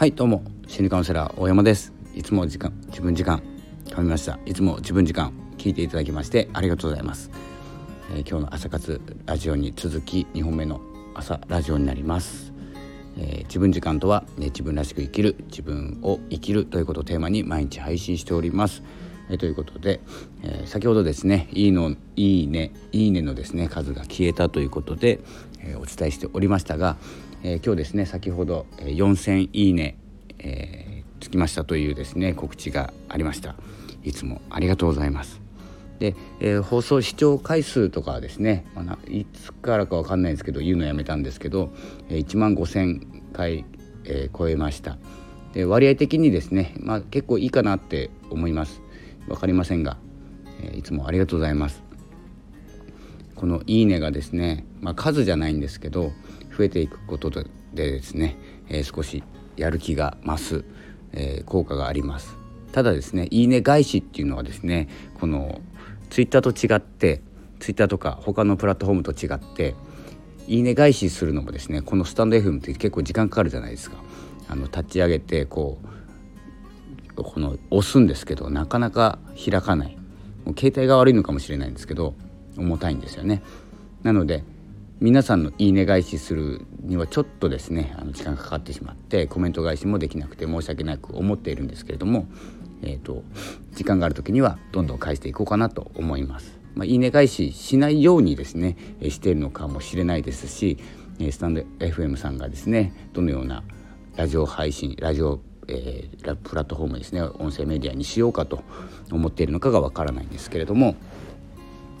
はいどうも。心理カウンセラー大山です。いつも時間自分時間噛みました。いつも自分時間聞いていただきましてありがとうございます、えー、今日の朝活ラジオに続き2本目の朝ラジオになります、えー、自分時間とは、ね、自分らしく生きる自分を生きるということをテーマに毎日配信しております。えということで、えー、先ほどですね「いいのいいねいいね」のですね数が消えたということで、えー、お伝えしておりましたが、えー、今日ですね先ほど、4000いいね、えー、つきましたというですね告知がありました。いつもありがとうございます。で、えー、放送視聴回数とかはですね、まあ、いつからかわかんないんですけど言うのやめたんですけど、1万5000回、えー、超えました。で割合的にですね、まあ、結構いいかなって思います。分かりませんが、え、いつもありがとうございます。この「いいね」がですね、まあ、数じゃないんですけど増えていくことでですね、えー、少しやる気が増す、えー、効果があります。ただですねいいね返しっていうのはですねこのツイッターと違ってツイッターとか他のプラットフォームと違っていいね返しするのもですねこのスタンド FM って結構時間かかるじゃないですか。あの立ち上げてこうこの押すんですけどなかなか開かない。もう携帯が悪いのかもしれないんですけど重たいんですよね。なので皆さんのいいね返しするにはちょっとですねあの時間がかかってしまってコメント返しもできなくて申し訳なく思っているんですけれども、えーと、時間がある時にはどんどん返していこうかなと思います。まあ、いいね返ししないようにですねしているのかもしれないですしスタンド FM さんがですねどのようなラジオ配信ラジオえー、プラットフォームですね音声メディアにしようかと思っているのかがわからないんですけれども、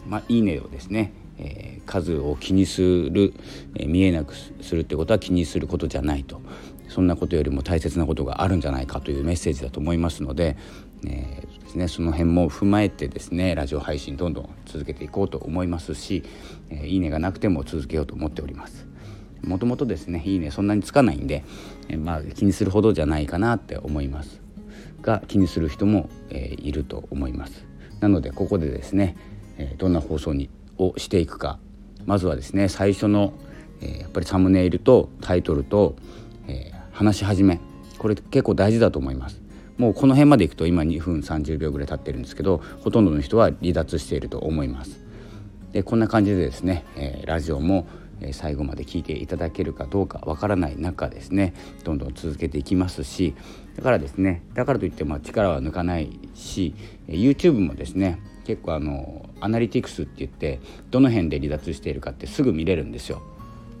まあ、いいねをですねえー、数を気にする、えー、見えなくするってことは気にすることじゃないと。そんなことよりも大切なことがあるんじゃないかというメッセージだと思いますので,、えーですね、その辺も踏まえてですねラジオ配信どんどん続けていこうと思いますし、えー、いいねがなくても続けようと思っております。もともとですねいいねそんなにつかないんで、えー、まあ気にするほどじゃないかなって思います。が気にする人も、え、いると思います。なのでここでですね、え、どんな放送にをしていくか。まずはですね最初の、えー、やっぱりサムネイルとタイトルと、えー、話し始め。これ結構大事だと思います。もうこの辺までいくと今2分30秒ぐらい経ってるんですけどほとんどの人は離脱していると思います。でこんな感じでですね、えー、ラジオも最後まで聞いていただけるかどうかわからない中ですねどんどん続けていきますしだからですねだからといっても力は抜かないし YouTube もですね結構あのアナリティクスって言ってどの辺で離脱しているかってすぐ見れるんですよ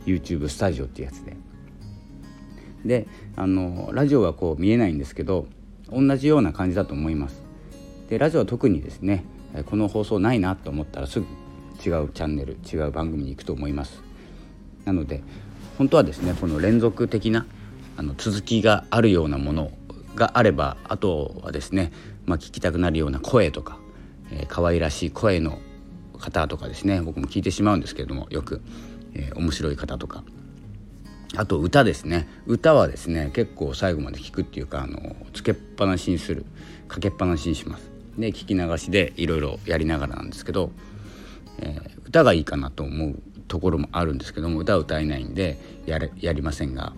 YouTube スタジオっていうやつで。であのラジオはこう見えないんですけど同じような感じだと思います。でラジオは特にですねこの放送ないなと思ったらすぐ違うチャンネル違う番組に行くと思います。なので本当はですねこの連続的なあの続きがあるようなものがあればあとはですね、まあ、聞きたくなるような声とかえー、可愛らしい声の方とかですね僕も聞いてしまうんですけれどもよく、えー、面白い方とか。あと歌ですね。歌はですね結構最後まで聞くっていうかあのつけっぱなしにするかけっぱなしにします。で聞き流しでいろいろやりながらなんですけど、えー、歌がいいかなと思うところもあるんですけども歌は歌えないんでやれやりませんが、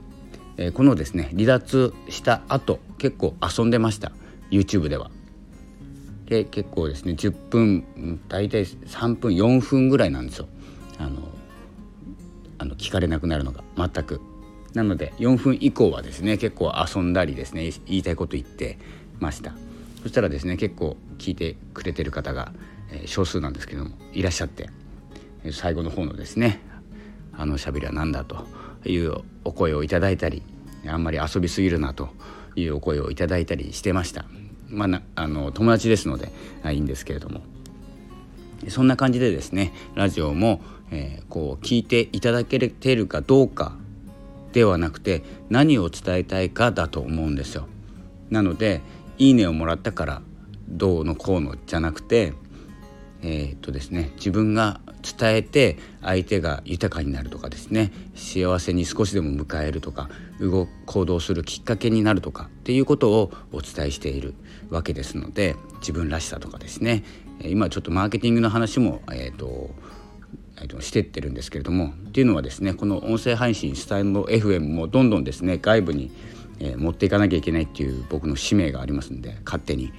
えー、このですね離脱した後結構遊んでました。YouTube では。で結構ですね10分大体3分4分ぐらいなんですよ。あのあの聞かれなくなるのが全く。なので4分以降はですね結構遊んだりですね言いたいこと言ってました。そしたらですね結構聞いてくれてる方が、えー、少数なんですけどもいらっしゃって最後の方のですねあのしゃべりは何だというお声をいただいたりあんまり遊びすぎるなというお声をいただいたりしてました。まあ、あの友達ですのでいいんですけれどもそんな感じでですねラジオも、えー、こう聞いていただけてるかどうかではなくて何を伝えたいかだと思うんですよ。なので「いいね」をもらったからどうのこうのじゃなくてえー、っとですね自分が伝えて相手が豊かになるとかですね幸せに少しでも迎えるとか動行動するきっかけになるとかっていうことをお伝えしているわけですので自分らしさとかですね今ちょっとマーケティングの話も、えーとえー、としてってるんですけれどもっていうのはですねこの音声配信スタイル FM もどんどんですね外部にえ、持っていかなきゃいけないっていう僕の使命がありますんで勝手に。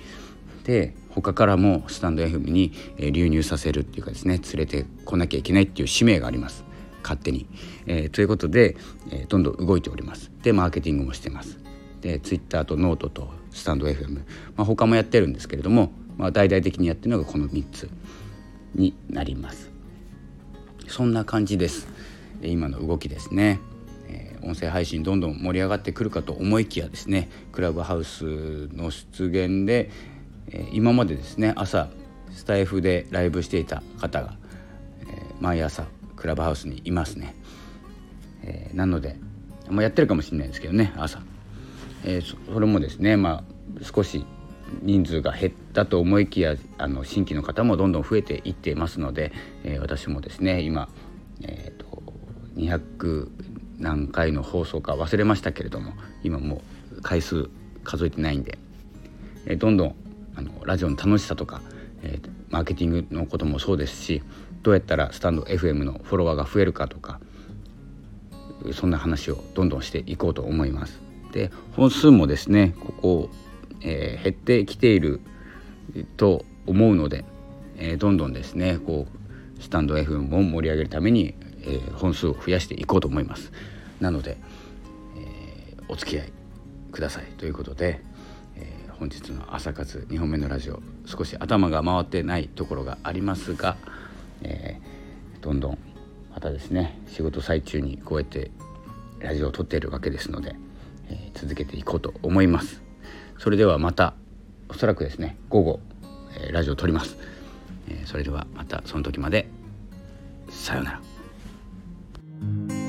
で他からもスタンド FM に、流入させるっていうかですね連れてこなきゃいけないっていう使命があります。勝手に、えー、ということで、えー、どんどん動いております。でマーケティングもしてます。でツイッターとノートとスタンド FM、まあ、他もやってるんですけれども、まあ、大々的にやってるのがこの3つになります。そんな感じです。今の動きですね、えー、音声配信どんどん盛り上がってくるかと思いきやですねクラブハウスの出現で、え、今までですね朝スタイフでライブしていた方が、え、毎朝クラブハウスにいますね、え、なので、まあ、やってるかもしれないですけどね朝、え、それもですねまあ少し人数が減ったと思いきやあの新規の方もどんどん増えていっていますので、え、私もですね今、えーと、200何回の放送か忘れましたけれども今もう回数数えてないんで、え、どんどんあのラジオの楽しさとか、えー、マーケティングのこともそうですしどうやったらスタンド FM のフォロワーが増えるかとかそんな話をどんどんしていこうと思います。で本数もですねここ、えー、減ってきていると思うので、えー、どんどんですねこうスタンド FM を盛り上げるために、えー、本数を増やしていこうと思います。なので、えお付き合いくださいということで、本日の朝活2本目のラジオ少し頭が回ってないところがありますが、えー、どんどんまたですね仕事最中にこうやってラジオを撮っているわけですので、えー、続けていこうと思います。それではまたおそらくですね午後、えー、ラジオを撮ります、えそれではまたその時まで。さようなら。